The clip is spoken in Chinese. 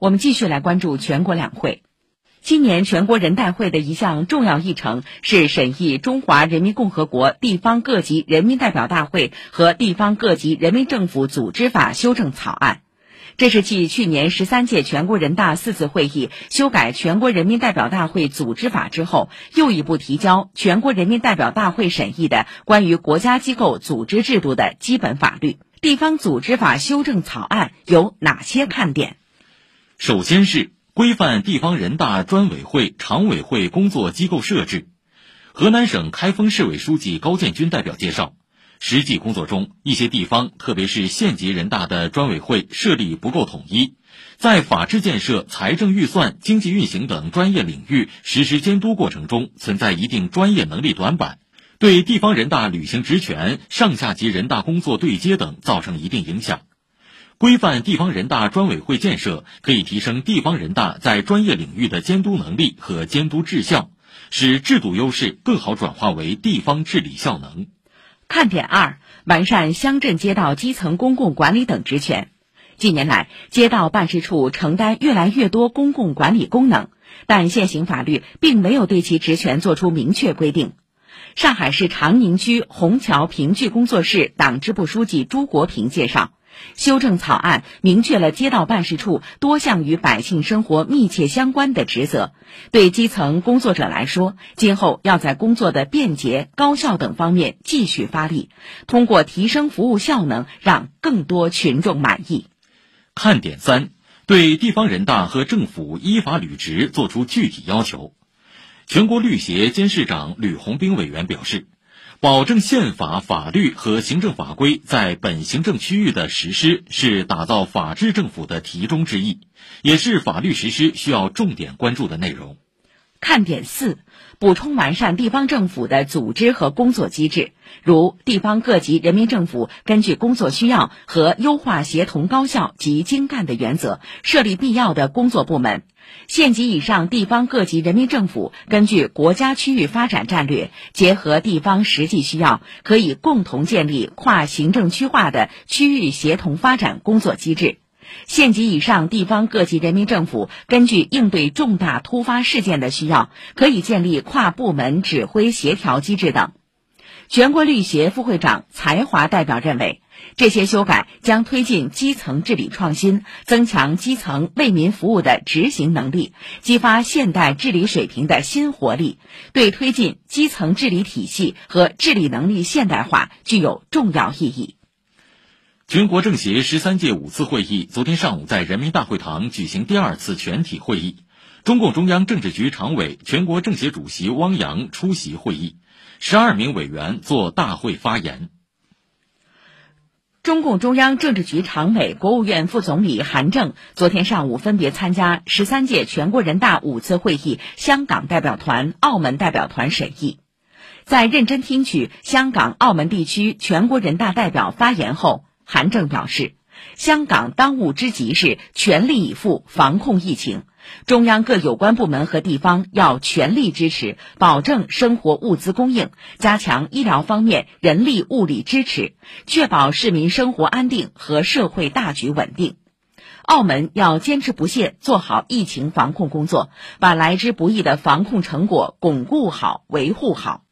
我们继续来关注全国两会。今年全国人代会的一项重要议程是审议《中华人民共和国地方各级人民代表大会和地方各级人民政府组织法》修正草案。这是继去年十三届全国人大四次会议修改《全国人民代表大会组织法》之后，又一部提交全国人民代表大会审议的关于国家机构组织制度的基本法律。地方组织法修正草案有哪些看点？首先是规范地方人大专委会、常委会工作机构设置。河南省开封市委书记高建军代表介绍，实际工作中，一些地方，特别是县级人大的专委会设立不够统一，在法治建设、财政预算、经济运行等专业领域实施监督过程中，存在一定专业能力短板。对地方人大履行职权、上下级人大工作对接等造成一定影响。规范地方人大专委会建设，可以提升地方人大在专业领域的监督能力和监督质效，使制度优势更好转化为地方治理效能。看点二：完善乡镇街道基层公共管理等职权。近年来，街道办事处承担越来越多公共管理功能，但现行法律并没有对其职权作出明确规定。上海市长宁区虹桥评剧工作室党支部书记朱国平介绍，修正草案明确了街道办事处多项与百姓生活密切相关的职责。对基层工作者来说，今后要在工作的便捷、高效等方面继续发力，通过提升服务效能，让更多群众满意。看点三：对地方人大和政府依法履职作出具体要求。全国律协监事长吕红兵委员表示，保证宪法、法律和行政法规在本行政区域的实施，是打造法治政府的题中之义，也是法律实施需要重点关注的内容。看点四：补充完善地方政府的组织和工作机制，如地方各级人民政府根据工作需要和优化协同高效及精干的原则，设立必要的工作部门。县级以上地方各级人民政府根据国家区域发展战略，结合地方实际需要，可以共同建立跨行政区划的区域协同发展工作机制。县级以上地方各级人民政府根据应对重大突发事件的需要，可以建立跨部门指挥协调机制等。全国律协副会长才华代表认为，这些修改将推进基层治理创新，增强基层为民服务的执行能力，激发现代治理水平的新活力，对推进基层治理体系和治理能力现代化具有重要意义。全国政协十三届五次会议昨天上午在人民大会堂举行第二次全体会议，中共中央政治局常委、全国政协主席汪洋出席会议。十二名委员作大会发言。中共中央政治局常委、国务院副总理韩正昨天上午分别参加十三届全国人大五次会议香港代表团、澳门代表团审议。在认真听取香港、澳门地区全国人大代表发言后，韩正表示，香港当务之急是全力以赴防控疫情。中央各有关部门和地方要全力支持，保证生活物资供应，加强医疗方面人力物力支持，确保市民生活安定和社会大局稳定。澳门要坚持不懈做好疫情防控工作，把来之不易的防控成果巩固好、维护好。